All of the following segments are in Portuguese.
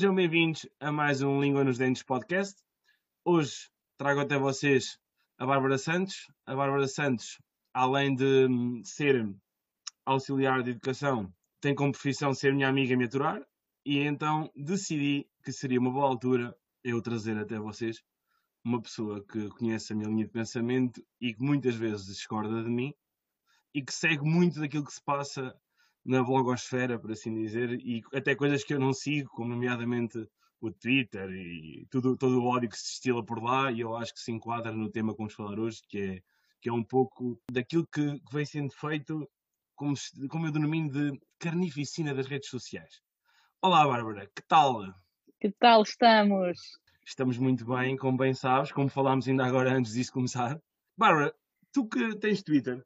Sejam bem-vindos a mais um Língua nos Dentes podcast. Hoje trago até vocês a Bárbara Santos. A Bárbara Santos, além de hum, ser auxiliar de educação, tem como profissão ser minha amiga e me aturar, e então decidi que seria uma boa altura eu trazer até vocês uma pessoa que conhece a minha linha de pensamento e que muitas vezes discorda de mim e que segue muito daquilo que se passa na blogosfera, por assim dizer, e até coisas que eu não sigo, como nomeadamente o Twitter e tudo, todo o ódio que se destila por lá, e eu acho que se enquadra no tema que vamos falar hoje, que é, que é um pouco daquilo que, que vem sendo feito, como, como eu denomino de carnificina das redes sociais. Olá, Bárbara, que tal? Que tal estamos? Estamos muito bem, como bem sabes, como falámos ainda agora antes disso começar. Bárbara, tu que tens Twitter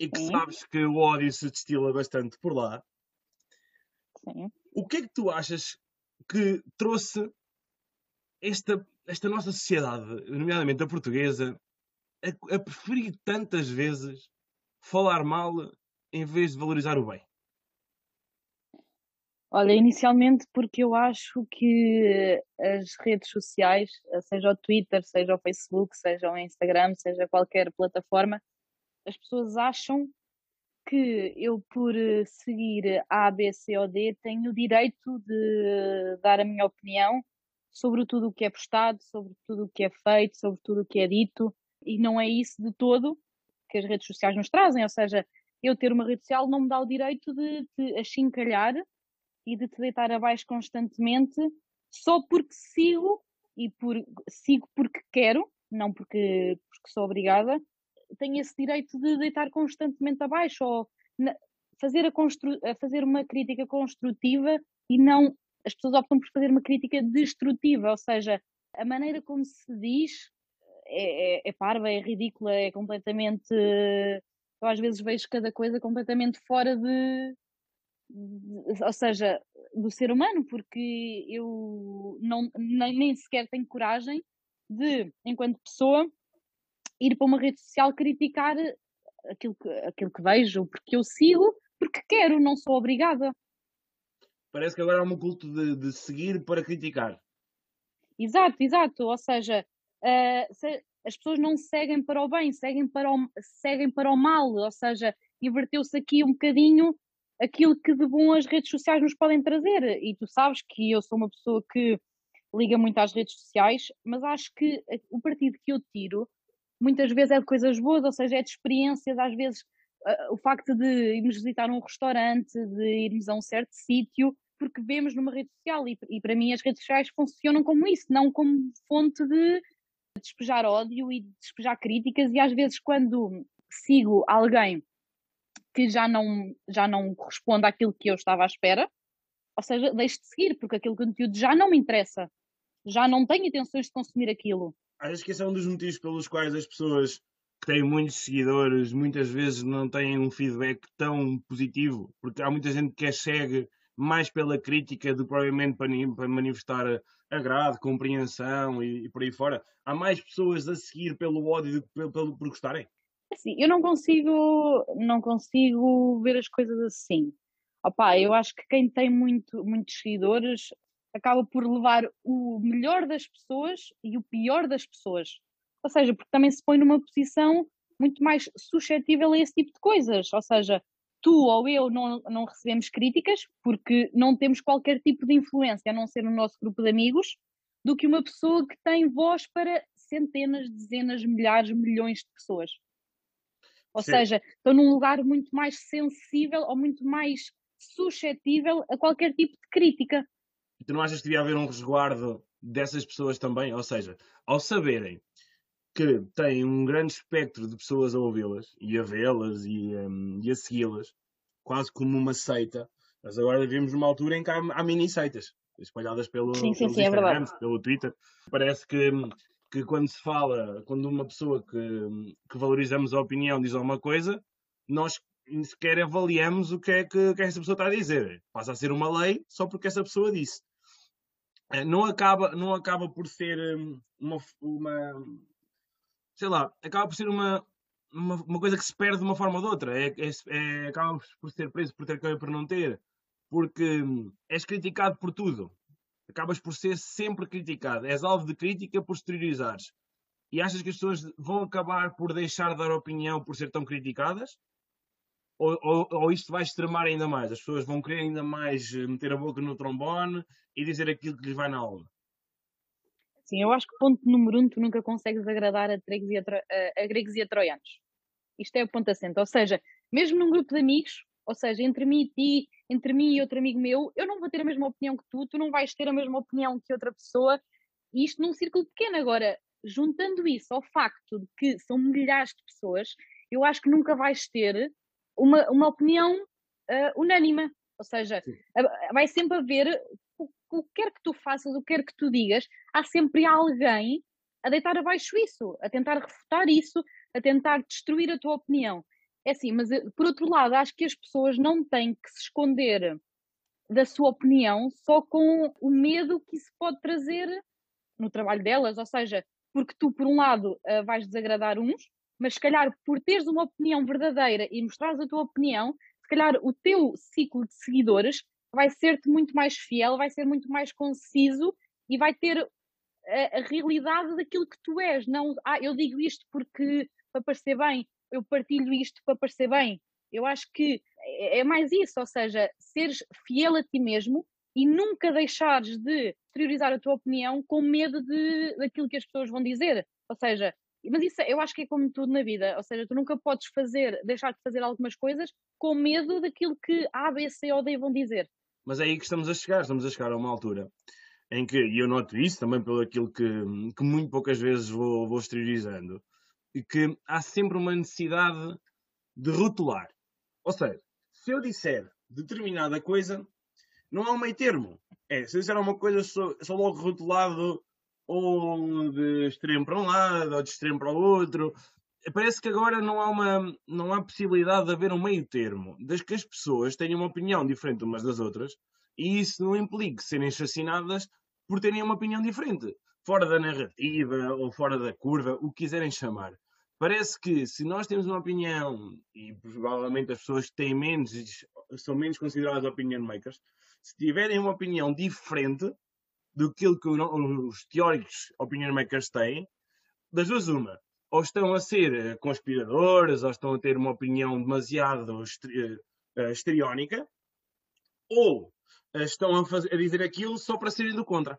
e que Sim. sabes que o ódio se destila bastante por lá, Sim. o que é que tu achas que trouxe esta, esta nossa sociedade, nomeadamente a portuguesa, a, a preferir tantas vezes falar mal em vez de valorizar o bem? Olha, inicialmente porque eu acho que as redes sociais, seja o Twitter, seja o Facebook, seja o Instagram, seja qualquer plataforma, as pessoas acham que eu, por eh, seguir A, B, C ou D, tenho o direito de dar a minha opinião sobre tudo o que é postado, sobre tudo o que é feito, sobre tudo o que é dito, e não é isso de todo que as redes sociais nos trazem, ou seja, eu ter uma rede social não me dá o direito de te achincalhar e de te deitar abaixo constantemente só porque sigo e por, sigo porque quero, não porque, porque sou obrigada, tenho esse direito de deitar constantemente abaixo ou na- fazer, a constru, a fazer uma crítica construtiva e não as pessoas optam por fazer uma crítica destrutiva, ou seja, a maneira como se diz é, é, é parva, é ridícula, é completamente. Eu às vezes vejo cada coisa completamente fora de, de- ou seja, do ser humano, porque eu não, nem, nem sequer tenho coragem de, enquanto pessoa, ir para uma rede social criticar aquilo que, aquilo que vejo, porque eu sigo, porque quero, não sou obrigada. Parece que agora há um culto de, de seguir para criticar. Exato, exato. Ou seja, ah, se- as pessoas não seguem para o bem, seguem para o, seguem para o mal. Ou seja, inverteu-se aqui um bocadinho aquilo que de bom as redes sociais nos podem trazer. E tu sabes que eu sou uma pessoa que liga muito às redes sociais, mas acho que o partido que eu tiro muitas vezes é de coisas boas, ou seja, é de experiências, às vezes ah, o facto de irmos visitar um restaurante, de irmos a um certo sítio, porque vemos numa rede social e, e para mim as redes sociais funcionam como isso, não como fonte de despejar ódio e de despejar críticas e às vezes quando sigo alguém que já não, já não corresponde àquilo que eu estava à espera, ou seja, deixo de seguir, porque aquele conteúdo já não me interessa, já não tenho intenções de consumir aquilo. Achas que esse é um dos motivos pelos quais as pessoas que têm muitos seguidores muitas vezes não têm um feedback tão positivo? Porque há muita gente que é segue mais pela crítica do que provavelmente para, ni- para manifestar agrado, compreensão e, e por aí fora. Há mais pessoas a seguir pelo ódio do que pelo, por gostarem. Assim, eu não consigo, não consigo ver as coisas assim. Opá, eu acho que quem tem muito, muitos seguidores acaba por levar o melhor das pessoas e o pior das pessoas. Ou seja, porque também se põe numa posição muito mais suscetível a esse tipo de coisas. Ou seja, tu ou eu não, não recebemos críticas porque não temos qualquer tipo de influência, a não ser no nosso grupo de amigos, do que uma pessoa que tem voz para centenas, dezenas, milhares, milhões de pessoas. Ou Certo. seja, estão num lugar muito mais sensível ou muito mais suscetível a qualquer tipo de crítica. E tu não achas que devia haver um resguardo dessas pessoas também? Ou seja, ao saberem que têm um grande espectro de pessoas a ouvi-las e a vê-las e, hum, e a segui-las, quase como uma seita, mas agora vivemos numa altura em que há, há mini-seitas espalhadas pelo, Sim, sim, sim, é verdade. Instagrams, pelo Twitter. Parece que, que quando se fala, quando uma pessoa que, que valorizamos a opinião diz alguma coisa, nós nem sequer avaliamos o que é que, que essa pessoa está a dizer. Passa a ser uma lei só porque essa pessoa disse. Eh, Não acaba, não acaba por ser hum, uma, uma sei lá, acaba por ser uma, uma, uma coisa que se perde de uma forma ou de outra. É, é, é- acaba por ser preso por ter que por não ter. porque hum, és criticado por tudo. Acabas por ser sempre criticado. És alvo de crítica por exteriorizares. E achas que as pessoas vão acabar por deixar de dar opinião por ser tão criticadas? Ou, ou, ou isto vai extremar ainda mais? As pessoas vão querer ainda mais eh, meter a boca no trombone e dizer aquilo que lhes vai na alma? Sim, eu acho que ponto número um, tu nunca consegues agradar a gregos e a, a, gregos e a troianos. Isto é o ponto assente. Ou seja, mesmo num grupo de amigos, ou seja, entre mim e ti, entre mim e outro amigo meu, eu não vou ter a mesma opinião que tu, tu não vais ter a mesma opinião que outra pessoa, e isto num círculo pequeno. Agora, juntando isso ao facto de que são milhares de pessoas, eu acho que nunca vais ter uma, uma opinião uh, unânime. Ou seja, vai sempre haver, o, que quer que tu faças, o que quer que tu digas, há sempre alguém a deitar abaixo isso, a tentar refutar isso, a tentar destruir a tua opinião. É assim, mas eh, por outro lado, acho que as pessoas não têm que se esconder da sua opinião só com o medo que isso pode trazer no trabalho delas, ou seja, porque tu, por um lado, uh, vais desagradar uns, mas se calhar por teres uma opinião verdadeira e mostrares a tua opinião, se calhar o teu ciclo de seguidores vai ser-te muito mais fiel, vai ser muito mais conciso e vai ter a, a, realidade daquilo que tu és. Não, ah, eu digo isto porque para parecer bem, eu partilho isto para parecer bem. Eu acho que é, é mais isso, ou seja, seres fiel a ti mesmo e nunca deixares de exteriorizar a tua opinião com medo de, daquilo que as pessoas vão dizer. Ou seja, mas isso eu acho que é como tudo na vida, ou seja, tu nunca podes fazer, deixar de fazer algumas coisas com medo daquilo que A, B, C ou D vão dizer. Mas é aí que estamos a chegar, estamos a chegar a uma altura em que, e eu noto isso também pelo aquilo que, que muito poucas vezes vou, vou exteriorizando, e que há sempre uma necessidade de rotular. Ou seja, se eu disser determinada coisa, não há um meio termo. É, se eu disser uma coisa, sou, sou logo rotulado ou de extremo para um lado, ou de extremo para o outro. Parece que agora não há, uma, não há possibilidade de haver um meio termo, desde que as pessoas tenham uma opinião diferente umas das outras, e isso não implique serem assassinadas por terem uma opinião diferente, fora da narrativa ou fora da curva, o que quiserem chamar. Parece que se nós temos uma opinião, e provavelmente as pessoas que têm menos, são menos consideradas opinion makers, se tiverem uma opinião diferente, do que os teóricos opinion makers têm, das duas uma. Ou estão a ser eh, conspiradores, ou estão a ter uma opinião demasiado estereónica, eh, ou eh, estão a, fazer, a dizer aquilo só para serem do contra.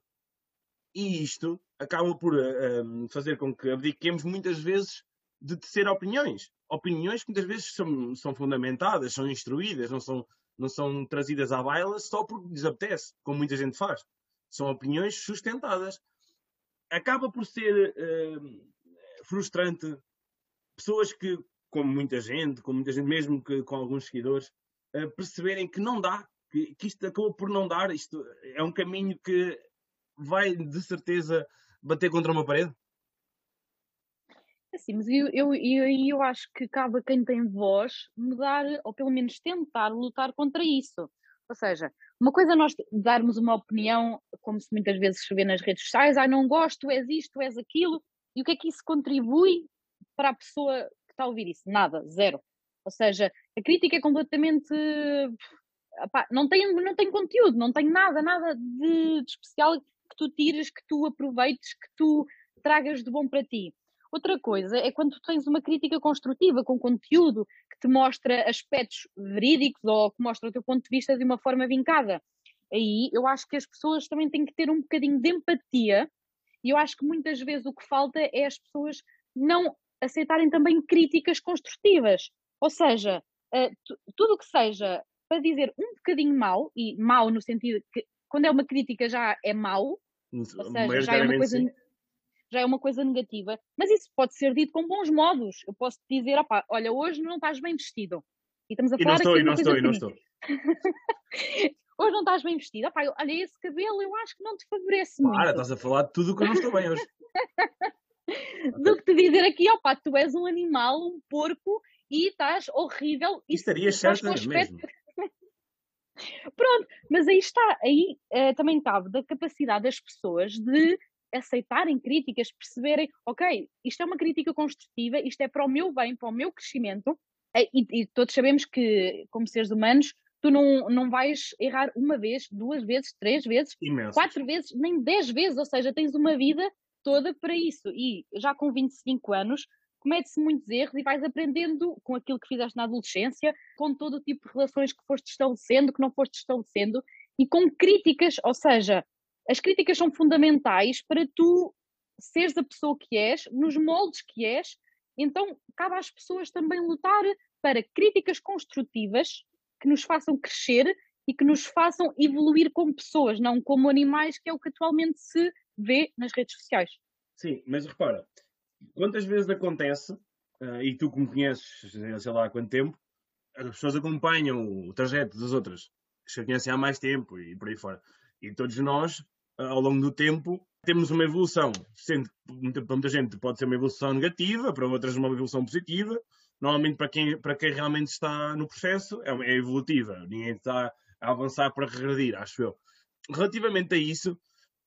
E isto acaba por uh, fazer com que abdiquemos muitas vezes de tecer opiniões. Opiniões que muitas vezes são, são fundamentadas, são instruídas, não são, não são trazidas à baila só porque lhes apetece, como muita gente faz são opiniões sustentadas. Acaba por ser uh, frustrante pessoas que, como muita gente, como muita gente mesmo que com alguns seguidores, uh, perceberem que não dá, que, que isto acabou por não dar, isto é um caminho que vai de certeza bater contra uma parede. É sim, mas eu, eu, eu, eu acho que cabe a quem tem voz mudar, ou pelo menos tentar lutar contra isso. Ou seja, uma coisa é nós darmos uma opinião, como se muitas vezes se vê nas redes sociais, ah, não gosto, és isto, és aquilo, e o que é que isso contribui para a pessoa que está a ouvir isso? Nada, zero. Ou seja, a crítica é completamente. Não, tem, não tem conteúdo, não tem nada, nada de, de especial que tu tires, que tu aproveites, que tu tragas de bom para ti. Outra coisa é quando tu tens uma crítica construtiva, com conteúdo, que te mostra aspectos verídicos ou que mostra o teu ponto de vista de uma forma vincada. Aí eu acho que as pessoas também têm que ter um bocadinho de empatia e eu acho que muitas vezes o que falta é as pessoas não aceitarem também críticas construtivas. Ou seja, uh, tudo o que seja para dizer um bocadinho mal, e mal no sentido que quando é uma crítica já é mau, ou seja, já é uma coisa. Sim já é uma coisa negativa, mas isso pode ser dito com bons modos. Eu posso te dizer, opa, olha, hoje não estás bem vestido. E estamos a falar e não estou, aqui e não estou, e não estou. hoje não estás bem vestido. Opa, olha, esse cabelo eu acho que não te favorece muito. Para, estás a falar de tudo o que eu não estou bem hoje. Do que te dizer aqui, opa, tu és um animal, um porco e estás horrível. E estaria certo mesmo. Pronto, mas aí está, aí uh, também cabe da capacidade das pessoas de aceitarem críticas, perceberem, ok, isto é uma crítica construtiva, isto é para o meu bem, para o meu crescimento, e, e todos sabemos que, como seres humanos, tu não, não vais errar uma vez, duas vezes, três vezes, Imenso. quatro vezes, nem dez vezes, ou seja, tens uma vida toda para isso. E já com 25 anos, comete-se muitos erros e vais aprendendo com aquilo que fizeste na adolescência, com todo o tipo de relações que foste estabelecendo, que não foste estabelecendo, e com críticas, ou seja, as críticas são fundamentais para tu seres a pessoa que és, nos moldes que és, então cabe às pessoas também lutar para críticas construtivas que nos façam crescer e que nos façam evoluir como pessoas, não como animais, que é o que atualmente se vê nas redes sociais. Sim, mas repara, quantas vezes acontece, uh, e tu como conheces, sei lá há quanto tempo, as pessoas acompanham o trajeto das outras, que já conhecem há mais tempo e por aí fora. E todos nós, ao longo do tempo, temos uma evolução, sendo que para muita gente pode ser uma evolução negativa, para outras uma evolução positiva. Normalmente para quem, para quem realmente está no processo é, é evolutiva. Ninguém está a avançar para regredir, acho eu. Relativamente a isso,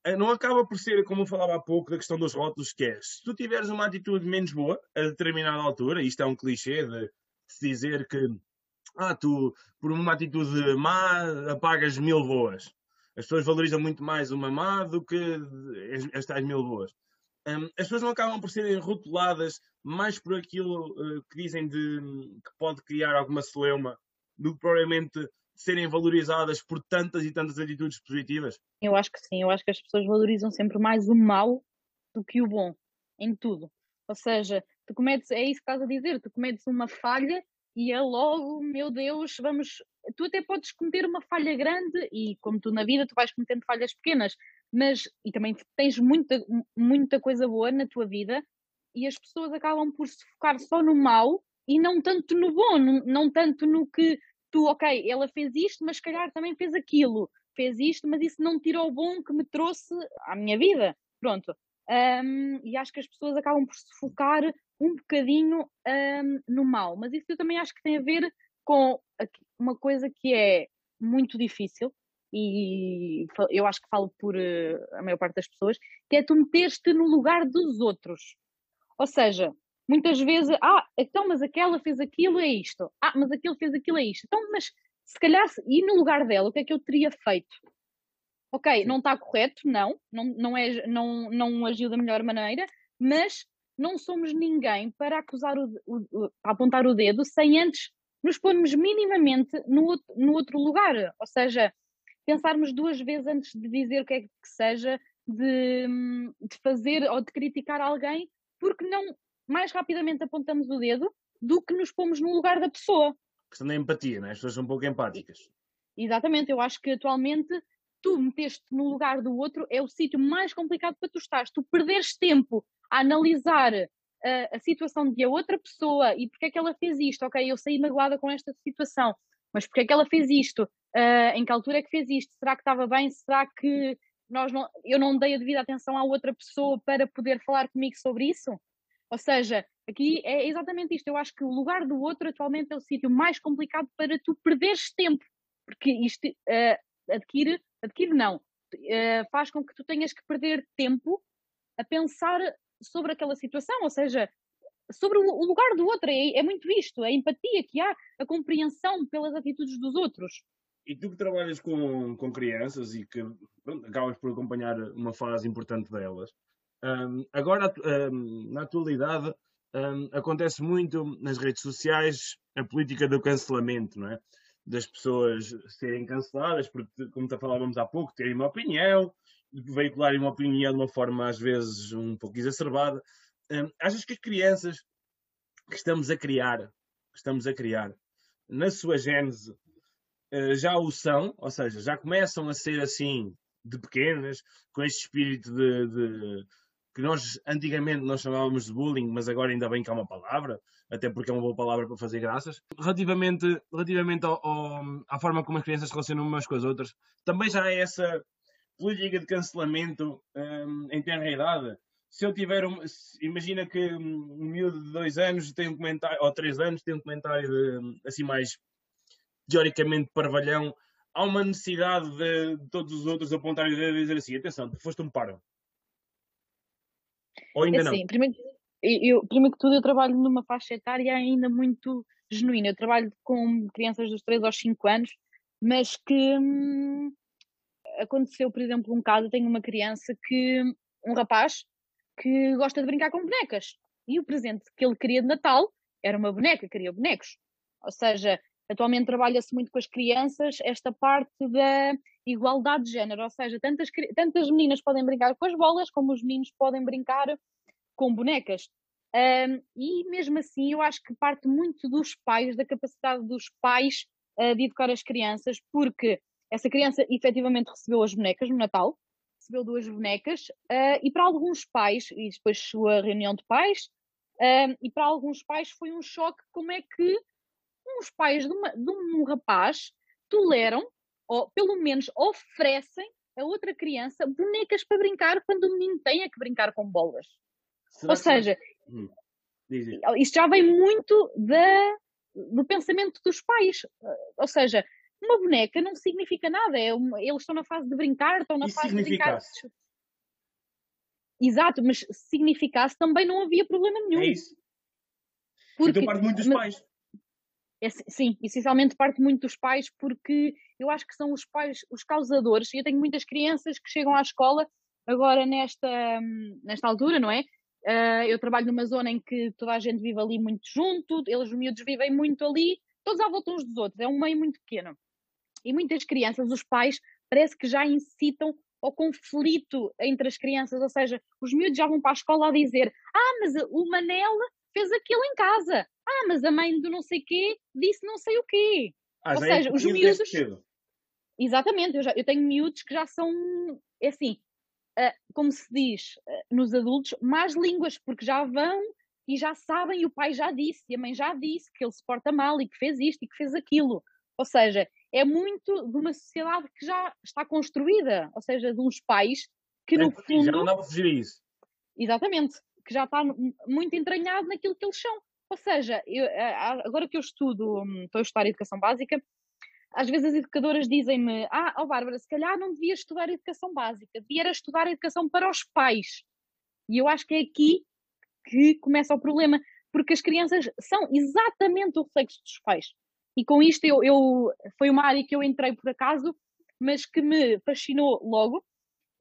eh, não acaba por ser, como eu falava há pouco, da questão dos rótulos, que é, se tu tiveres uma atitude menos boa a determinada altura, isto é um clichê de, se dizer que, ah, tu, por uma atitude má, apagas mil boas. As pessoas valorizam muito mais uma má do que as, tais mil boas. Um, as pessoas não acabam por serem rotuladas mais por aquilo uh, que dizem de que pode criar alguma celeuma do que provavelmente serem valorizadas por tantas e tantas atitudes positivas? Eu acho que sim, eu acho que as pessoas valorizam sempre mais o mal do que o bom, em tudo. Ou seja, tu cometes, é isso que estás a dizer, tu cometes uma falha e é logo, meu Deus, vamos. Tu até podes cometer uma falha grande e, como tu na vida, tu vais cometendo falhas pequenas, mas e também tens muita, muita coisa boa na tua vida e as pessoas acabam por se focar só no mal e não tanto no bom, não, não tanto no que tu, ok, ela fez isto, mas se calhar também fez aquilo, fez isto, mas isso não tirou o bom que me trouxe à minha vida. Pronto. Um, e acho que as pessoas acabam por se focar um bocadinho um, no mal. Mas isso eu também acho que tem a ver com uma coisa que é muito difícil, e eu acho que falo por uh, a maior parte das pessoas, que é tu meter-te no lugar dos outros. Ou seja, muitas vezes, ah, então, mas aquela fez aquilo, é isto. Ah, mas aquele fez aquilo, é isto. Então, mas se calhar, e no lugar dela, o que é que eu teria feito? Ok, não está correto, não, não, não, é, não, não agiu da melhor maneira, mas não somos ninguém para acusar o, o, apontar o dedo sem antes nos pormos minimamente no, no outro lugar. Ou seja, pensarmos duas vezes antes de dizer o que é que seja, de, de fazer ou de criticar alguém, porque não mais rapidamente apontamos o dedo do que nos pomos no lugar da pessoa. Questão da empatia, não é? As pessoas são um pouco empáticas. Exatamente, eu acho que atualmente tu meteste no lugar do outro é o sítio mais complicado para tu estás. Tu perderes tempo a analisar a, eh, a situação de a outra pessoa e porque é que ela fez isto. Ok, eu saí magoada com esta situação, mas porque é que ela fez isto? Uh, em que altura é que fez isto? Será que estava bem? Será que nós não, eu não dei a devida atenção à outra pessoa para poder falar comigo sobre isso? Ou seja, aqui é exatamente isto. Eu acho que o lugar do outro atualmente é o sítio mais complicado para tu perderes tempo, porque isto uh, adquire, adquire não, uh, faz com que tu tenhas que perder tempo a pensar sobre aquela situação, ou seja, sobre o lugar do outro. É, é muito isto, a empatia que há, a compreensão pelas atitudes dos outros. E tu que trabalhas com, com crianças e que pronto, acabas por acompanhar uma fase importante delas, um, agora, um, na atualidade, um, acontece muito nas redes sociais a política do cancelamento, não é? Das pessoas serem canceladas, porque, como falávamos há pouco, terem uma opinião, veicularem uma opinião de uma forma às vezes um pouco exacerbada. achas que as crianças que estamos a criar, que estamos a criar, na sua gênese, uh, já o são, ou seja, já começam a ser assim de pequenas, com este espírito de, de que nós antigamente nós chamávamos de bullying, mas agora ainda bem que há uma palavra, até porque é uma boa palavra para fazer graças. Relativamente, relativamente ao, ao, à forma como as crianças se relacionam umas com as outras, também já há essa política de cancelamento um, em tenra idade. Se eu tiver um, imagina que um miúdo de dois anos tem um comentário, ou três anos tem um comentário de, assim mais teoricamente parvalhão, há uma necessidade de, de todos os outros apontarem o dedo e dizer assim, atenção, tu foste um paro ou ainda assim, não? Primeiro, eu, primeiro que tudo, eu trabalho numa faixa etária ainda muito genuína. Eu trabalho com crianças dos 3 aos 5 anos, mas que hum, aconteceu, por exemplo, um caso, eu tenho uma criança que, um rapaz, que gosta de brincar com bonecas. E o presente que ele queria de Natal era uma boneca, queria bonecos. Ou seja, atualmente trabalha-se muito com as crianças esta parte da igualdade de género, ou seja, tantas, tantas meninas podem brincar com as bolas como os meninos podem brincar com bonecas. Um, e mesmo assim, eu acho que parte muito dos pais, da capacidade dos pais uh, de educar as crianças, porque essa criança efetivamente recebeu as bonecas no Natal, recebeu duas bonecas, uh, e para alguns pais, e depois chegou a reunião de pais, uh, e para alguns pais foi um choque como é que uns pais de, uma, de um rapaz toleram, ou pelo menos oferecem a outra criança bonecas para brincar quando o menino tem é que brincar com bolas. Será ou seja, hum. isto já vem muito da, do pensamento dos pais. Ou seja, uma boneca não significa nada. É uma, eles estão na fase de brincar, estão na e fase de brincar. Exato, mas se significasse também não havia problema nenhum. É isso. Porque, então parte muito dos mas, pais. É, sim, essencialmente parte muito dos pais, porque eu acho que são os pais os causadores. Eu tenho muitas crianças que chegam à escola agora nesta, nesta altura, não é? Uh, eu trabalho numa zona em que toda a gente vive ali muito junto, eles, os miúdos, vivem muito ali, todos à volta uns dos outros, é um meio muito pequeno. E muitas crianças, os pais, parece que já incitam ao conflito entre as crianças, ou seja, os miúdos já vão para a escola a dizer: Ah, mas o Manel fez aquilo em casa. Ah, mas a mãe do não sei quê disse não sei o quê. Ah, ou seja, é os miúdos. Exatamente, eu, já, eu tenho miúdos que já são, é assim, uh, como se diz uh, nos adultos, más línguas, porque já vão e já sabem, e o pai já disse, e a mãe já disse que ele se porta mal e que fez isto e que fez aquilo. Ou seja, é muito de uma sociedade que já está construída, ou seja, de uns pais que no fundo. Já não dá para fugir a isso. Exatamente, que já está muito entranhado naquilo que eles são. Ou seja, eu, agora que eu estudo, hum, estou a estudar educação básica, às vezes as educadoras dizem-me: Ah, oh Bárbara, se calhar não devia estudar educação básica, devia estudar educação para os pais. E eu acho que é aqui que começa o problema, porque as crianças são exatamente o reflexo dos pais. E com isto eu, eu foi uma área que eu entrei por acaso, mas que me fascinou logo.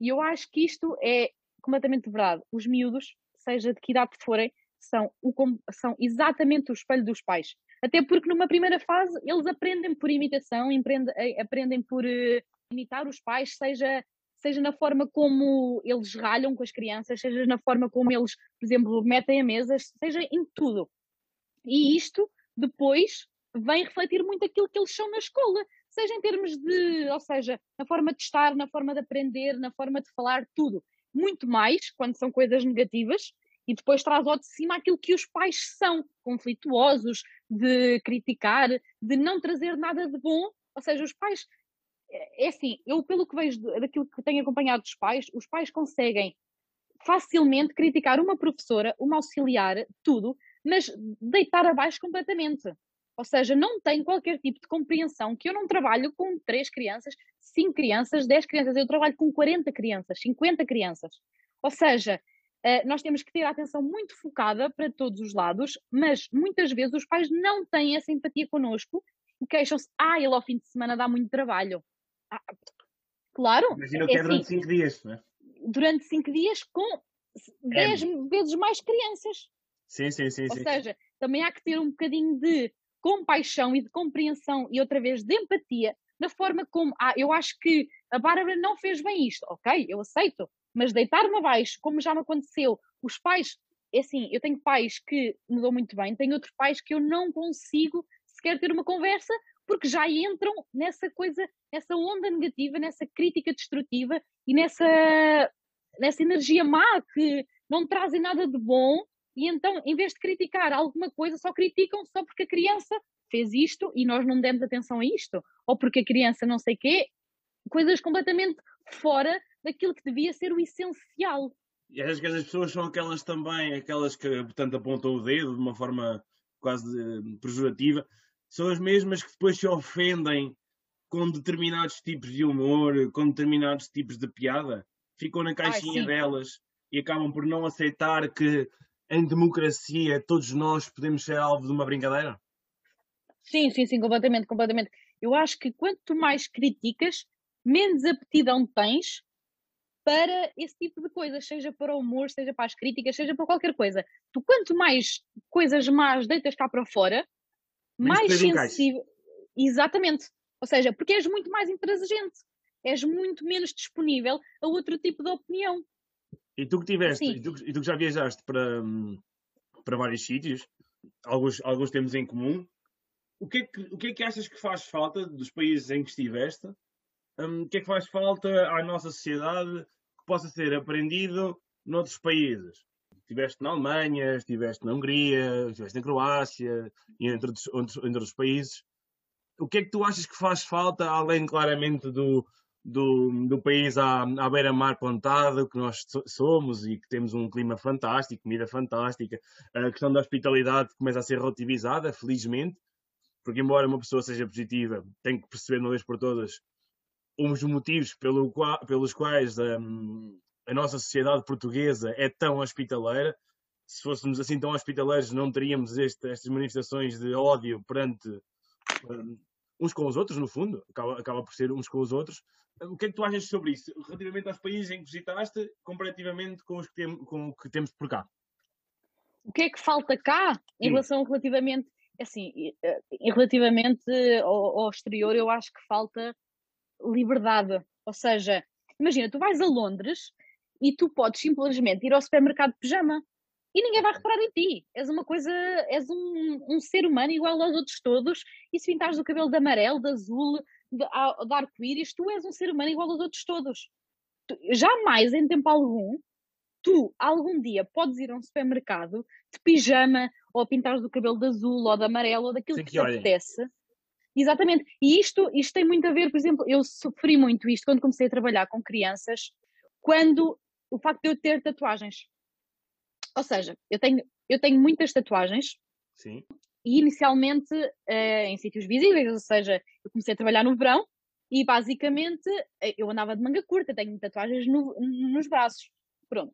E eu acho que isto é completamente verdade. Os miúdos, seja de que idade forem, são, o, são exatamente o espelho dos pais. Até porque numa primeira fase eles aprendem por imitação, aprendem, eh, aprendem por uh, imitar os pais, seja, seja na forma como eles ralham com as crianças, seja na forma como eles, por exemplo, metem a mesa, seja em tudo. E isto depois vem refletir muito aquilo que eles são na escola, seja em termos de, ou seja, na forma de estar, na forma de aprender, na forma de falar, tudo. Muito mais quando são coisas negativas, e depois traz ao de cima aquilo que os pais são, conflituosos, de criticar, de não trazer nada de bom. Ou seja, os pais, é, é assim, eu pelo que vejo daquilo que tenho acompanhado dos pais, os pais conseguem facilmente criticar uma professora, uma auxiliar, tudo, mas deitar abaixo completamente. Ou seja, não tem qualquer tipo de compreensão que eu não trabalho com três crianças, cinco crianças, dez crianças, eu trabalho com 40 crianças, 50 crianças. Ou seja, eh, nós temos que ter a atenção muito focada para todos os lados, mas muitas vezes os pais não têm essa empatia connosco e queixam-se, ah, ele ao fim de semana dá muito trabalho. Ah, claro. Imagina que é, é durante assim, cinco dias, não é? Durante cinco dias com dez é. vezes mais crianças. Sim, sim, sim. Ou sim. seja, também há que ter um bocadinho de compaixão e de compreensão e outra vez de empatia na forma como, ah, eu acho que a Bárbara não fez bem isto, ok, eu aceito, mas deitar-me abaixo, como já me aconteceu, os pais, é assim, eu tenho pais que me dão muito bem, tenho outros pais que eu não consigo sequer ter uma conversa porque já entram nessa coisa, nessa onda negativa, nessa crítica destrutiva e nessa, nessa energia má que não trazem nada de bom e então, em vez de criticar alguma coisa, só criticam só porque a criança fez isto e nós não demos atenção a isto, ou porque a criança não sei quê, coisas completamente fora daquilo que devia ser o essencial. E acho que as pessoas são aquelas também, aquelas que, portanto, apontam o dedo de uma forma quase eh, pejorativa, são as mesmas que depois se ofendem com determinados tipos de humor, com determinados tipos de piada, ficam na caixinha Ai, delas e acabam por não aceitar que em democracia todos nós podemos ser alvo de uma brincadeira? Sim, sim, sim, completamente, completamente. Eu acho que quanto mais criticas, menos aptidão tens para esse tipo de coisas, seja para o humor, seja para as críticas, seja para qualquer coisa. Tu quanto mais coisas más deitas cá para fora, mais sensível. Exatamente. Ou seja, porque és muito mais intransigente, és muito menos disponível a outro tipo de opinião. E tu que tiveste, e tu, e tu, que já viajaste para, para vários sítios, alguns, alguns temos em comum, o que, é que, o que é que achas que faz falta dos países em que estiveste? Um, o que é que faz falta à nossa sociedade que possa ser aprendido noutros países? Estiveste na Alemanha, estiveste na Hungria, estiveste na Croácia e entre outros, entre outros países. O que é que tu achas que faz falta, além claramente do, do, do país à, à beira-mar plantado, que nós somos e que temos um clima fantástico, comida fantástica. A questão da hospitalidade começa a ser relativizada, felizmente, porque embora uma pessoa seja positiva, tem que perceber de uma vez por todas os motivos pelo qual, pelos quais um, a nossa sociedade portuguesa é tão hospitaleira. Se fôssemos assim tão hospitaleiros, não teríamos este, estas manifestações de ódio perante um, uns com os outros, no fundo, acaba, acaba por ser uns com os outros. O que é que tu achas sobre isso, relativamente aos países em que visitaste, comparativamente com os que, tem, com o que temos por cá? O que é que falta cá em Sim. relação relativamente, assim, eh, relativamente ao, ao exterior, eu acho que falta liberdade. Ou seja, imagina, tu vais a Londres e tu podes simplesmente ir ao supermercado de pijama e ninguém vai reparar em ti. És uma coisa, és um, um ser humano igual aos outros todos, e se pintares o cabelo de amarelo, de azul, de, de arco-íris, tu és um ser humano igual aos outros todos. Tu, jamais, em tempo algum, tu algum dia podes ir a um supermercado de pijama, ou pintares o cabelo de azul, ou de amarelo, ou daquilo Sim, que, que te apetece. Exatamente. E isto, isto tem muito a ver, por exemplo, eu sofri muito isto quando comecei a trabalhar com crianças, quando o facto de eu ter tatuagens. Ou seja, eu tenho, eu tenho muitas tatuagens. Sim. E inicialmente uh, em sítios visíveis, ou seja, eu comecei a trabalhar no verão e basicamente eh, eu andava de manga curta, tenho tatuagens no, nos braços. Pronto.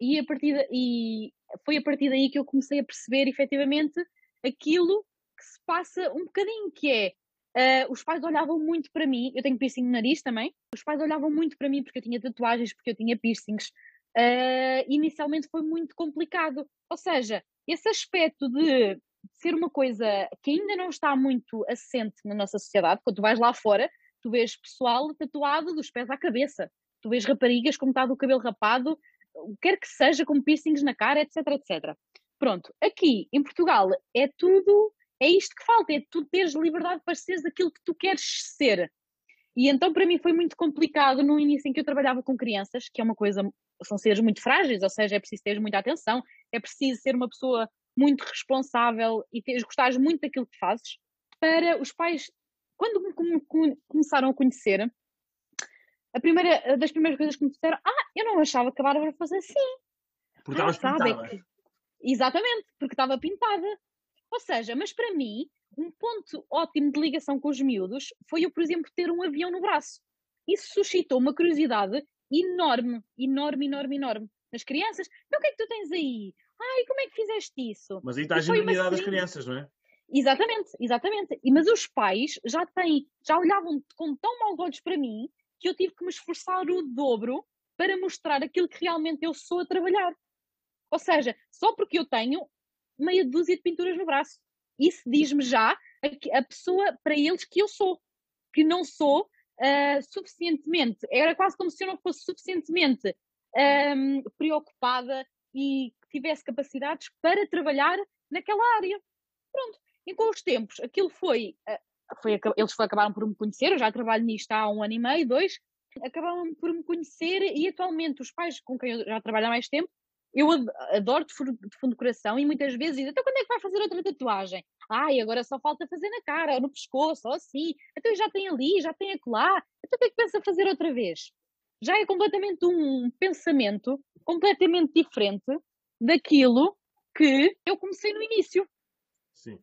E, a partir de, e foi a partir daí que eu comecei a perceber efetivamente aquilo que se passa um bocadinho, que é Uh, os pais olhavam muito para mim, eu tenho piercing no nariz também, os pais olhavam muito para mim porque eu tinha tatuagens, porque eu tinha piercings, uh, inicialmente foi muito complicado. Ou seja, esse aspecto de ser uma coisa que ainda não está muito assente na nossa sociedade, quando tu vais lá fora, tu vês pessoal tatuado dos pés à cabeça, tu vês raparigas com metade do cabelo rapado, quer que seja, com piercings na cara, etc, etc. Pronto, aqui em Portugal é tudo, é isto que falta, é tu teres liberdade para seres aquilo que tu queres ser. E então para mim foi muito complicado no início em que eu trabalhava com crianças, que é uma coisa são seres muito frágeis, ou seja, é preciso ter muita atenção, é preciso ser uma pessoa muito responsável e teres, gostares muito daquilo que fazes, para os pais, quando me começaram a conhecer, a primeira das primeiras coisas que me disseram, ah, eu não achava que a Bárbara fosse assim. Porque ah, sabe, é que... Exatamente, porque estava pintada. Ou seja, mas para mim, um ponto ótimo de ligação com os miúdos foi eu, por exemplo, ter um avião no braço. Isso suscitou uma curiosidade enorme, enorme, enorme, enorme nas crianças. Então o que é que tu tens aí? Ai, como é que fizeste isso? Mas aí está a genuinidade das crianças, não é? Exatamente, exatamente. E, mas os pais já têm, já olhavam com tão maus olhos para mim que eu tive que me esforçar o dobro para mostrar aquilo que realmente eu sou a trabalhar. Ou seja, só porque eu tenho meia dúzia de pinturas no braço. Isso diz-me já a, a pessoa para eles que eu sou. Que não sou uh, suficientemente, era quase como se eu não fosse suficientemente um, preocupada e tivesse capacidades para trabalhar naquela área. Pronto. E com os tempos, aquilo foi, uh, foi eles foi, acabaram por me conhecer, eu já trabalho nisto há um ano e meio, dois, acabaram por me conhecer e atualmente os pais com quem eu já trabalho há mais tempo eu adoro de fundo, coração e muitas vezes dizem, então quando é que vai fazer outra tatuagem? Ai, agora só falta fazer na cara, ou no pescoço, ou assim. Então já tem ali, já tem acolá. Então o que é que pensa fazer outra vez? Já é completamente um pensamento completamente diferente daquilo que eu comecei no início. Sim.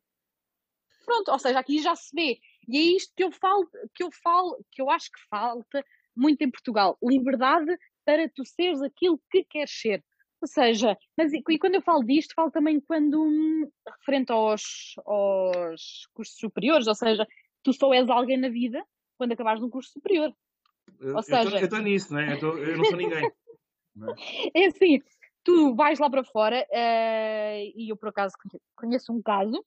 Pronto, ou seja, aqui já se vê. E é isto que eu falo, que eu falo, que eu acho que falta muito em Portugal. Liberdade para tu seres aquilo que queres ser. Ou seja, mas e, e quando eu falo disto, falo também quando, hum, referente aos, aos cursos superiores, ou seja, tu só és alguém na vida quando acabares num curso superior. Eu Ou seja- estou nisso, né? eu, tô- eu não sou ninguém. É assim, tu vais lá para fora eh, e eu por acaso conhe- conheço um caso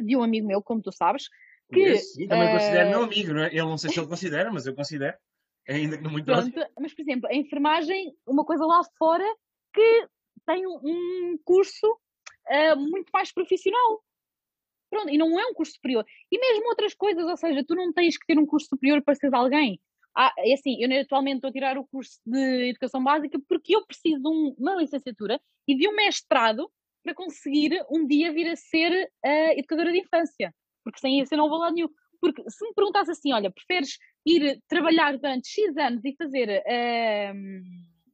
de um amigo meu, como tu sabes, que Sim, também eh, considero meu amigo, não é? Eu não sei se ele considera, mas eu considero. Ainda que não muito. Pronto, mas por exemplo, a enfermagem, uma coisa lá fora que tem um, curso eh, muito mais profissional. Pronto, e não é um curso superior. E mesmo outras coisas, ou seja, tu não tens que ter um curso superior para seres alguém. Ah, é assim, eu atualmente estou a tirar o curso de Educação Básica porque eu preciso de um- uma licenciatura e de um mestrado para conseguir um dia vir a ser eh, educadora de infância. Porque sem isso eu não vou lá nenhum. Porque se me perguntasse assim, olha, preferes ir trabalhar durante X anos e fazer ehm,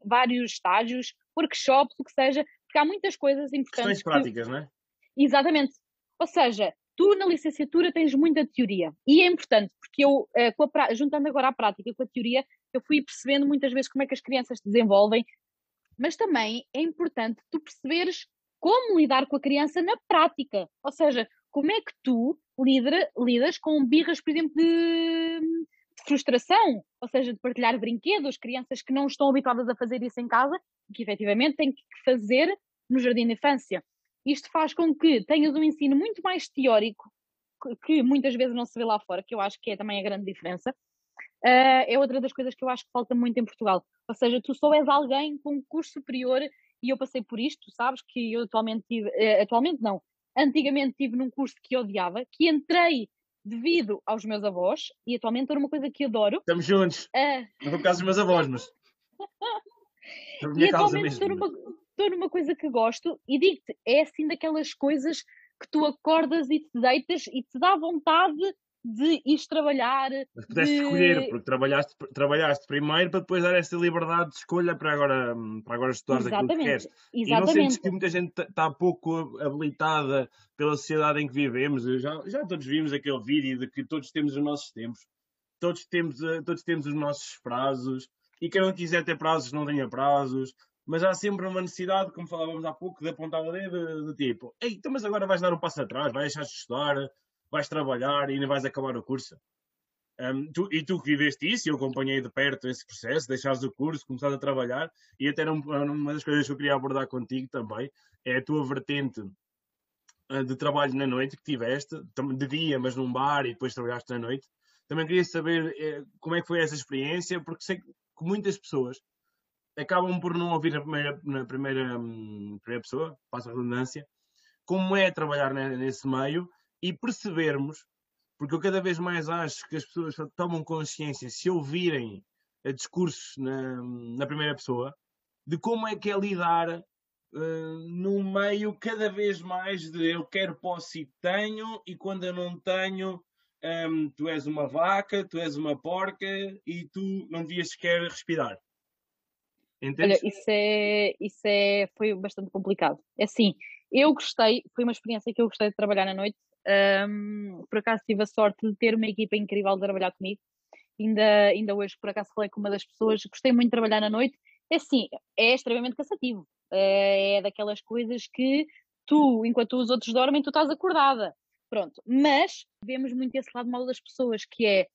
vários estágios, workshops, o que seja, porque há muitas coisas importantes. Questões que- práticas, não é? Exatamente. Ou seja, tu na licenciatura tens muita teoria. E é importante, porque eu, eh, a juntando agora a prática com a teoria, eu fui percebendo muitas vezes como é que as crianças se desenvolvem, mas também é importante tu perceberes como lidar com a criança na prática. Ou seja, como é que tu lidera- lidas com birras, por exemplo, de, de frustração, ou seja, de partilhar brinquedos, crianças que não estão habituadas a fazer isso em casa, que efetivamente têm que fazer no jardim de infância. Isto faz com que tenhas um ensino muito mais teórico, que- muitas vezes não se vê lá fora, que eu acho que é também a grande diferença. Ah, é outra das coisas que eu acho que falta muito em Portugal. Ou seja, tu só és alguém com um curso superior e eu passei por isto, sabes que eu atualmente tive, eh, atualmente não, antigamente tive num curso que odiava, que entrei devido aos meus avós e atualmente estou numa coisa que adoro. Estamos juntos. ah, Não foi por causa dos meus avós, mas. Por e causa mesmo. estou numa, estou numa coisa que gosto e digo-te, é assim daquelas coisas que tu acordas e te deitas e te dá vontade de ir trabalhar. Mas pudeste de- escolher, porque trabalhaste, trabalhaste primeiro para depois dar essa liberdade de escolha para agora, para agora estudares aquilo que queres. Exatamente, E não sentes exatamente. que muita gente está pouco habilitada pela sociedade em que vivemos? Já, já todos vimos aquele vídeo de que todos temos os nossos tempos, todos temos, eh, todos temos os nossos prazos, e quem não quiser ter prazos não tenha prazos, mas há sempre uma necessidade, como falávamos há pouco, de apontar o dedo, de tipo, ei, então mas agora vais dar um passo atrás, vais deixar de estudar, vais trabalhar e ainda vais acabar o curso. Um, tu- e tu que viveste isso, eu acompanhei de perto esse processo, deixares o curso, começares a trabalhar, e até um- uma das coisas que eu queria abordar contigo também, é a tua vertente ah, de trabalho na noite que tiveste, de dia, mas num bar e depois trabalhaste na noite. Também queria saber eh, como é que foi essa experiência, porque sei que muitas pessoas acabam por não ouvir na primeira, na primeira, hum, primeira pessoa, passa a redundância, como é trabalhar ne- nesse meio e percebermos, porque eu cada vez mais acho que as pessoas tomam consciência, se ouvirem discursos na, na primeira pessoa, de como é que é lidar eh, num meio cada vez mais de eu quero, posso e tenho, e quando eu não tenho, hum, tu és uma vaca, tu és uma porca e tu não devias sequer respirar. Olha, isso é, isso é, foi bastante complicado. É assim, eu gostei, foi uma experiência que eu gostei de trabalhar na noite. Ahm, por acaso tive a sorte de ter uma equipa incrível de trabalhar comigo. Ainda, ainda hoje, por acaso, falei com uma das pessoas, gostei muito de trabalhar na noite. É assim, é extremamente cansativo. É, é daquelas coisas que tu, enquanto os outros dormem, tu estás acordada. Pronto. Mas vemos muito esse lado mal das pessoas, que é,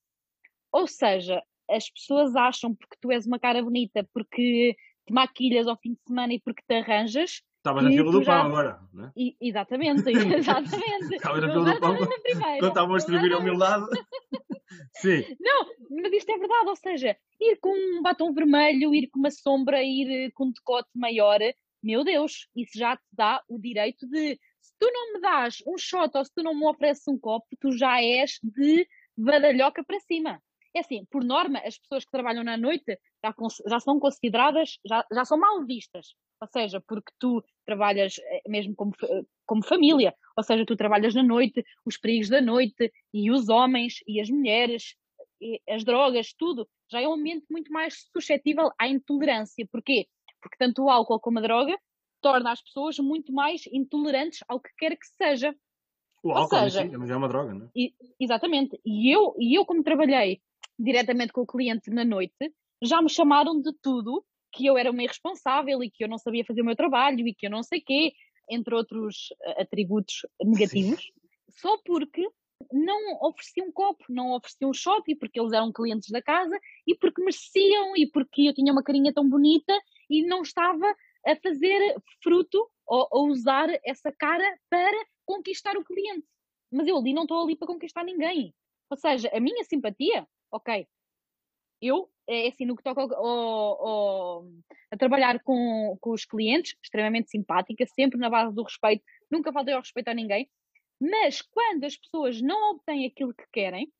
ou seja, as pessoas acham porque tu és uma cara bonita, porque te maquilhas ao fim de semana e porque te arranjas. Estavas na fila do já- pão agora, não é? Exatamente, exatamente. Estavas na fila do pão quando estavam a distribuir a Eu já humildade. Sim, Não, mas isto é verdade, ou seja, ir com um batom vermelho, ir com uma sombra, ir eh, com um decote maior, meu Deus, isso já te dá o direito de, se tu não me dás um shot ou se tu não me ofereces um copo, tu já és de badalhoca para cima. É assim, por norma, as pessoas que trabalham na noite já, já são consideradas, já, já são mal vistas. Ou seja, porque tu trabalhas eh, mesmo como, como família, ou seja, tu trabalhas na noite, os perigos da noite, e os homens, e as mulheres, e as drogas, tudo, já é um ambiente muito mais suscetível à intolerância. Porquê? Porque tanto o álcool como a droga torna as pessoas muito mais intolerantes ao que quer que seja. o Ou álcool seja, si, é uma droga, não é? E- exatamente. E eu, e eu, como trabalhei diretamente com o cliente na noite, já me chamaram de tudo, que eu era uma irresponsável e que eu não sabia fazer o meu trabalho e que eu não sei quê, entre outros eh, atributos negativos, só porque não oferecia um copo, não oferecia um shot, e porque eles eram clientes da casa, e porque mereciam, e porque eu tinha uma carinha tão bonita e não estava a fazer fruto ou a usar essa cara para conquistar o cliente. Mas eu ali não estou ali para conquistar ninguém. Ou seja, a minha simpatia, ok, eu, é assim, no que toca ao, ao, a trabalhar com, com os clientes, extremamente simpática, sempre na base do respeito, nunca faltei ao respeito a ninguém, mas quando as pessoas não obtêm aquilo que querem,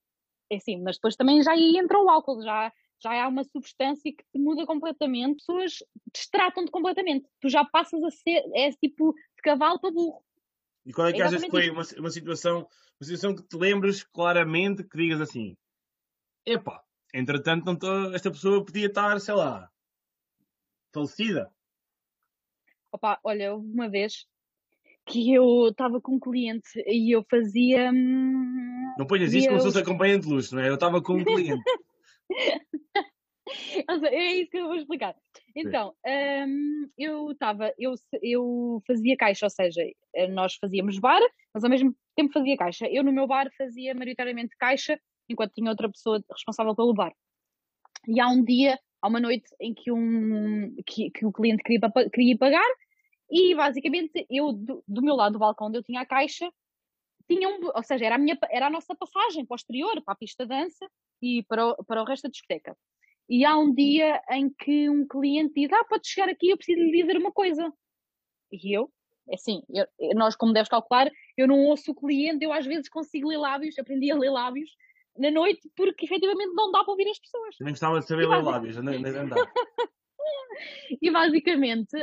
é assim, mas depois também já aí entra o álcool, já, já há uma substância que te muda completamente, as pessoas destratam-te completamente. Tu já passas a ser, é tipo de cavalo para burro. E qual é que é achas que foi uma, uma, situação, uma situação que te lembres claramente que digas assim: epá, entretanto, não tô, esta pessoa podia estar, sei lá, falecida? Opa, olha, uma vez que eu estava com um cliente e eu fazia. Hum, não ponhas isto como se fosse acompanhante de luxo, não é? Eu estava com um cliente. é isso que eu vou explicar. Então, um, eu estava, eu, eu fazia caixa, ou seja, eh, nós fazíamos bar, mas ao mesmo tempo fazia caixa. Eu no meu bar fazia maioritariamente caixa, enquanto tinha outra pessoa responsável pelo bar. E há um dia, há uma noite em que, um, que, que o cliente queria, queria pagar e basicamente eu, do, do, meu lado do balcão onde eu tinha a caixa, tinha um, ou seja, era a, minha, era a nossa passagem posterior para a pista de dança e para o, para o resto da discoteca. E há um dia em que um cliente diz: Ah, pode chegar aqui, eu preciso lhe dizer uma coisa. E eu, assim, eu, nós, como deves calcular, eu não ouço o cliente, eu às vezes consigo ler lábios, aprendi a ler lábios na noite, porque efetivamente não dá para ouvir as pessoas. Nem gostava de saber ler lábios, andar. e basicamente,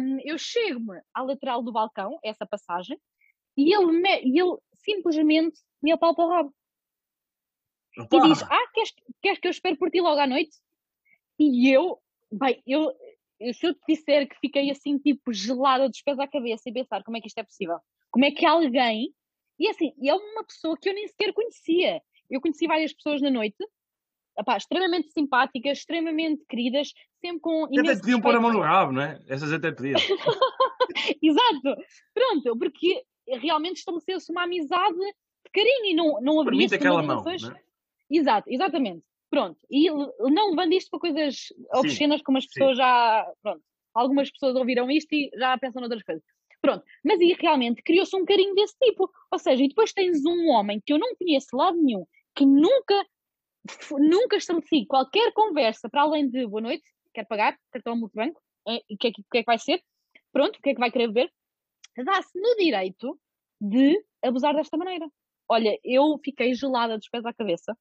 um, eu chego-me à lateral do balcão, essa passagem, e ele, me, ele simplesmente me apalpa o rabo. Opa. E diz: Ah, queres, queres que eu espere por ti logo à noite? E eu, bem, eu, se eu te disser que fiquei assim, tipo, gelada dos pés à cabeça e pensar como é que isto é possível, como é que alguém, e assim, é uma pessoa que eu nem sequer conhecia. Eu conheci várias pessoas na noite, extremamente simpáticas, extremamente queridas, sempre com. Até te podiam pôr a mão no rabo, não é? Essas até pediam. Exato, pronto, porque realmente estabeleceu-se uma amizade de carinho e não, não havia. Permite aquela mão. Não é? Exato, exatamente. Pronto. E não levando isto para coisas obscenas, como as pessoas sim. já. Pronto. Algumas pessoas ouviram isto e já pensam noutras coisas. Pronto. Mas e realmente criou-se um carinho desse tipo. Ou seja, e depois tens um homem que eu não conheço de lado nenhum, que nunca, nunca estabeleci qualquer conversa para além de boa noite, quer pagar, cartão multibanco, é, o que, é, que é que vai ser? Pronto, o que é que vai querer beber? Dá-se no direito de abusar desta maneira. Olha, eu fiquei gelada dos pés à cabeça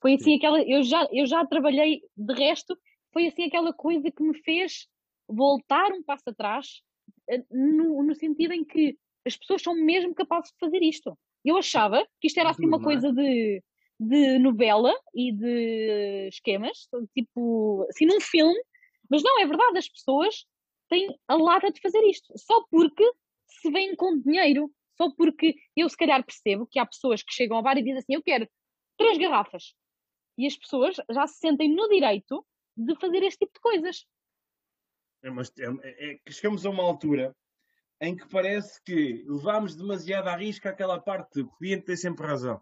foi assim aquela. Eu já, eu já trabalhei, de resto, foi assim aquela coisa que me fez voltar um passo atrás, eh, no, no sentido em que as pessoas são mesmo capazes de fazer isto. Eu achava que isto era assim uma é? coisa de, de novela e de esquemas, tipo, assim num filme, mas não, é verdade, as pessoas têm a lata de fazer isto, só porque se vêm com dinheiro, só porque eu se calhar percebo que há pessoas que chegam ao bar e dizem assim, eu quero três garrafas, e as pessoas já se sentem no direito de fazer este tipo de coisas. É, mas é, é, é, chegamos a uma altura em que parece que levamos demasiado à risca aquela parte do cliente tem sempre razão.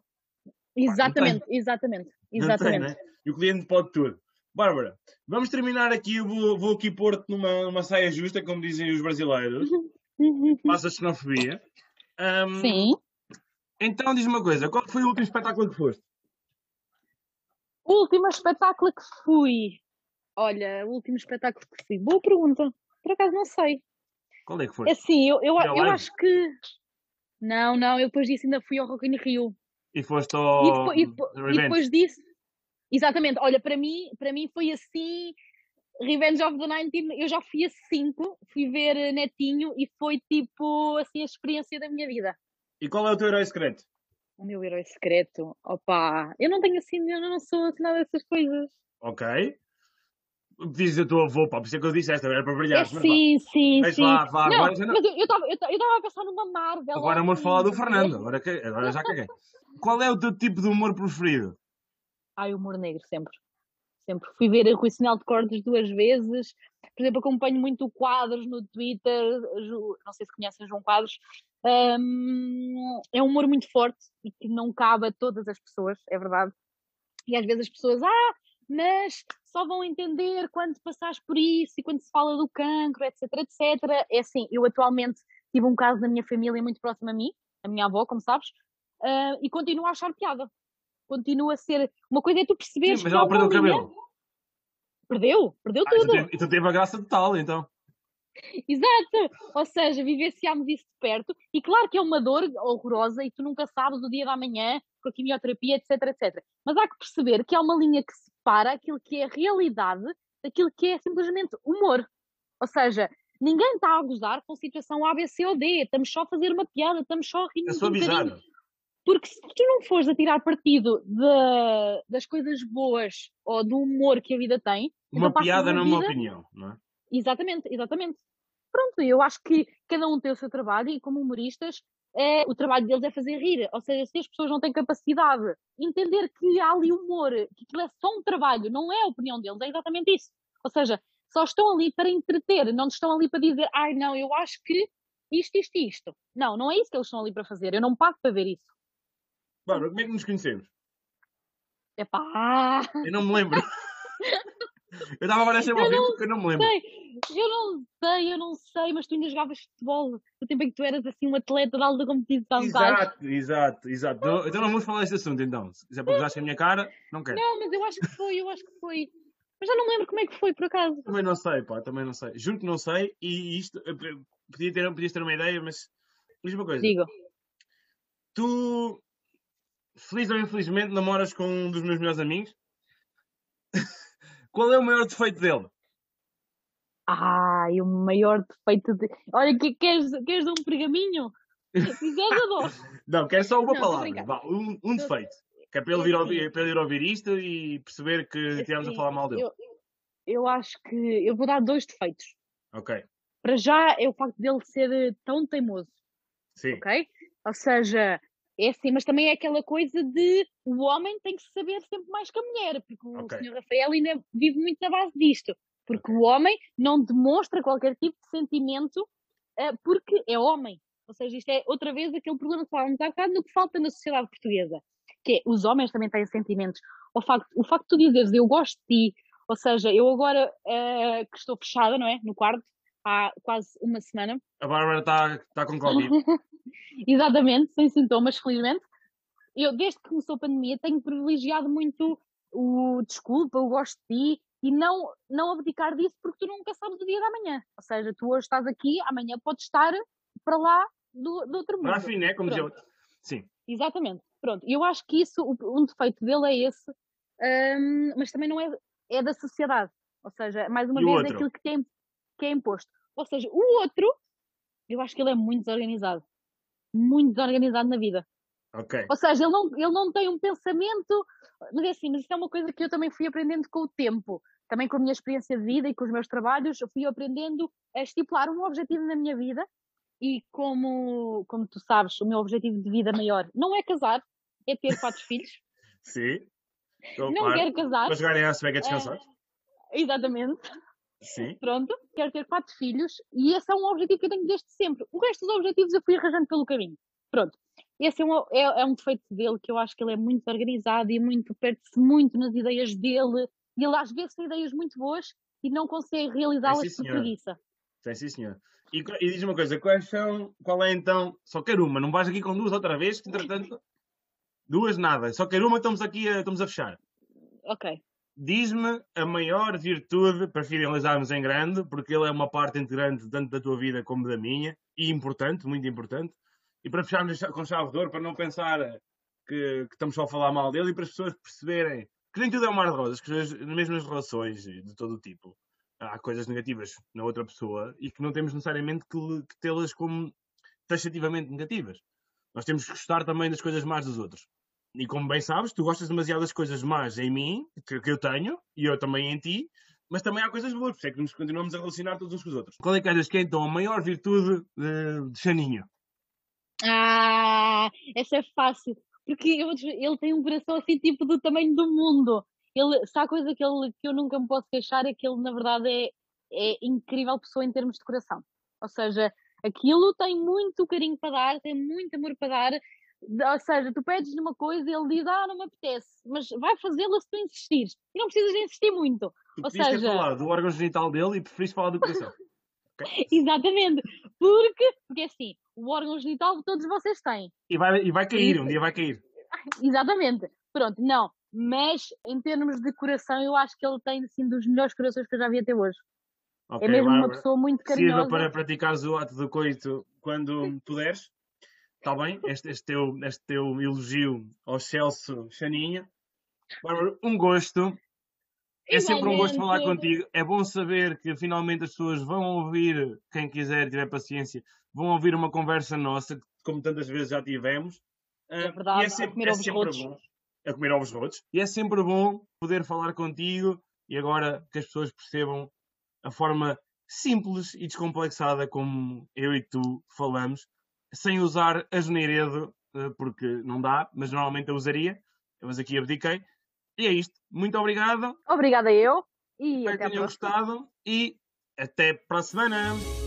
Exatamente, Pá, exatamente, exatamente. Tem, né? E o cliente pode tudo. Bárbara, vamos terminar aqui, eu vou, vou aqui pôr-te numa, numa saia justa, como dizem os brasileiros. Passa a xenofobia. Um, Sim. Então diz uma coisa, qual foi o último espetáculo que foste? O último espetáculo que fui. Olha, o último espetáculo que fui. Boa pergunta. Por acaso não sei. Qual é que foi? Assim, eu, eu, eu acho que. Não, não, eu depois disso ainda fui ao Rock in Rio. E foste ao. E depois, e depois, e depois disso. Exatamente, olha, para mim, para mim foi assim. Revenge of the 19, eu já fui a 5, fui ver Netinho e foi tipo assim a experiência da minha vida. E qual é o teu herói secreto? O meu herói secreto. Opa, eu não tenho assim, eu não sou assim nada dessas coisas. Ok. Dizes a tua avô, pá, por isso é que eu disse esta, era para brilhar. É, sim, sim, mas sim. Vá, vá, não, agora já não... Mas eu estava eu, eu a pensar numa Marvel. Agora vamos falar do Fernando, agora, que, agora já caguei. Qual é o teu tipo de humor preferido? Ai, humor negro, sempre. Sempre. Fui ver o Sinal de Cordes duas vezes. Por exemplo, acompanho muito quadros no Twitter. Não sei se conhecem João Quadros. Um, é um humor muito forte e que não cabe a todas as pessoas, é verdade. E às vezes as pessoas, ah, mas só vão entender quando passares por isso e quando se fala do cancro, etc, etc. É assim, eu atualmente tive um caso na minha família muito próximo a mim, a minha avó, como sabes, uh, e continuo a achar piada. Continua a ser. Uma coisa é tu perceberes. Sim, mas ela perdeu o cabelo. Perdeu, perdeu ah, tudo. E tu teve a graça total, então. Exato! Ou seja, vivenciámos isso de perto, e claro que é uma dor horrorosa e tu nunca sabes o dia da manhã com a quimioterapia, etc, etc. Mas há que perceber que há uma linha que separa aquilo que é realidade daquilo que é simplesmente humor. Ou seja, ninguém está a gozar com a situação A, B, C ou D, estamos só a fazer uma piada, estamos só a rir. É só um Porque se tu não fores a tirar partido de, das coisas boas ou do humor que a vida tem. Uma então piada não é uma opinião, não é? Exatamente, exatamente. Pronto, eu acho que cada um tem o seu trabalho e como humoristas é, o trabalho deles é fazer rir. Ou seja, se as pessoas não têm capacidade de entender que há ali humor, que aquilo é só um trabalho, não é a opinião deles, é exatamente isso. Ou seja, só estão ali para entreter, não estão ali para dizer, ai não, eu acho que isto, isto e isto. Não, não é isso que eles estão ali para fazer. Eu não pago para ver isso. Bárbara, como é que nos conhecemos? Epá! Eu não me lembro. Eu estava agora a ser ouvir porque eu não me lembro. Sei, eu não sei, eu não sei, mas tu ainda jogavas futebol no tempo em que tu eras assim um atleta de alta competição. Exato, exato, exato. Então, então não vamos falar desse assunto então. Se é para usaste a minha cara, não quero. Não, mas eu acho que foi, eu acho que foi. Mas já não lembro como é que foi, por acaso. Também não sei, pá, também não sei. Juro que não sei e isto, podia ter, podias ter uma ideia, mas diz uma coisa. Digo. Tu, feliz ou infelizmente, namoras com um dos meus melhores amigos? Qual é o maior defeito dele? Ai, o maior defeito de. Olha, que, queres, queres um pergaminho? Quiseres, eu dou. Não, quero só uma não, palavra. Vá, um, um defeito. Que é para ele, vir ouvir, para ele ir ouvir isto e perceber que estivemos a falar mal dele. Eu, eu acho que. Eu vou dar dois defeitos. Ok. Para já é o facto dele ser tão teimoso. Sim. Ok? Ou seja, é assim, mas também é aquela coisa de o homem tem que saber sempre mais que a mulher, porque okay. o senhor Rafael ainda vive muito na base disto. Porque okay. o homem não demonstra qualquer tipo de sentimento uh, porque é homem. Ou seja, isto é outra vez aquele problema que falávamos há bocado no que falta na sociedade portuguesa. Que é, os homens também têm sentimentos. O facto, o facto de tu dizeres eu gosto de ti, ou seja, eu agora uh, que estou fechada, não é? No quarto, há quase uma semana. A Bárbara está tá com Covid. Exatamente, sem sintomas, felizmente. Eu, desde que começou a pandemia, tenho privilegiado muito o desculpa, eu gosto de ti, e não, não abdicar disso porque tu nunca sabes o dia da manhã. Ou seja, tu hoje estás aqui, amanhã podes estar para lá do, do outro mundo. Para fim, né? Como dizia Sim. Exatamente. Pronto. Eu acho que isso, um defeito dele é esse, um, mas também não é, é da sociedade. Ou seja, mais uma e vez, é aquilo que, tem, que é imposto. Ou seja, o outro, eu acho que ele é muito desorganizado muito desorganizado na vida. Ou seja, ele não, ele não tem um pensamento. Mas é assim, mas isso é uma coisa que eu também fui aprendendo com o tempo. Também com a minha experiência de vida e com os meus trabalhos, eu fui aprendendo a estipular um objetivo na minha vida. E como, como tu sabes, o meu objetivo de vida maior não é casar, é ter quatro filhos. Sim. Não quero casar. Para jogarem a Svega descansar. É, exatamente. Sim. Pronto, quero ter quatro filhos e esse é um objetivo que eu tenho desde sempre. O resto dos objetivos eu fui arranjando pelo caminho. Pronto. Esse é um, é, é um defeito dele que eu acho que ele é muito organizado e muito perde-se muito nas ideias dele. E ele às vezes tem ideias muito boas e não consegue realizá-las por preguiça. Sim, sim, senhor. E, e diz uma coisa, quais são, qual é então, só quero uma, não vais aqui com duas outra vez, que entretanto, duas nada, só quero uma, estamos aqui a, estamos a fechar. Ok. Diz-me a maior virtude para finalizarmos em grande, porque ele é uma parte integrante tanto da tua vida como da minha, e importante, muito importante. E para fecharmos com chave de ouro, para não pensar que, que, estamos só a falar mal dele e para as pessoas perceberem que nem tudo é um mar de rosas, que as mesmas relações de todo o tipo há coisas negativas na outra pessoa e que não temos necessariamente que, que tê-las como taxativamente negativas. Nós temos que gostar também das coisas más dos outros e como bem sabes, tu gostas demasiado das coisas más em mim, que, que eu tenho, e eu também em ti, mas também há coisas boas, por isso é que nos continuamos a relacionar todos uns com os outros. Qual é que achas que é então a maior virtude de, de Xaninho? Ah, essa é fácil, porque eu, ele tem um coração assim tipo do tamanho do mundo. Ele, se há coisa que, ele, que eu nunca me posso queixar é que ele na verdade é, é incrível pessoa em termos de coração. Ou seja, Aquilo tem muito carinho para dar, tem muito amor para dar. Ou seja, tu pedes-lhe uma coisa e ele diz, ah, não me apetece, mas vai fazê-la se tu insistires. E não precisas de insistir muito. Tu Ou podias ter seja- falado do órgão genital dele e preferiste falar do coração. Ok? Exatamente. Porque, porque assim, o órgão genital todos vocês têm. E vai, e vai cair, Isso. um dia vai cair. Exatamente. Pronto, não. Mas em termos de coração, eu acho que ele tem assim dos melhores corações que eu já vi até hoje. Ok, é mesmo uma pessoa muito Sirva carinhosa. para praticares o ato de coito quando puderes. Está bem? Este, este, teu, este teu elogio ao Celso Chaninha. Bárbara, um gosto. É sempre um gosto falar contigo. É bom saber que finalmente as pessoas vão ouvir, quem quiser, tiver paciência, vão ouvir uma conversa nossa, como tantas vezes já tivemos. É Ah, verdade, é a sempre, comer é ovos rotos. bom. A comer ovos rotos. E é sempre bom poder falar contigo e agora que as pessoas percebam a forma simples e descomplexada como eu e tu falamos, sem usar a geneiredo, eh, porque não dá, mas normalmente eu usaria. Mas aqui abdiquei. E é isto. Muito obrigado. Obrigada eu e Espero que tenham gostado. E até para a semana.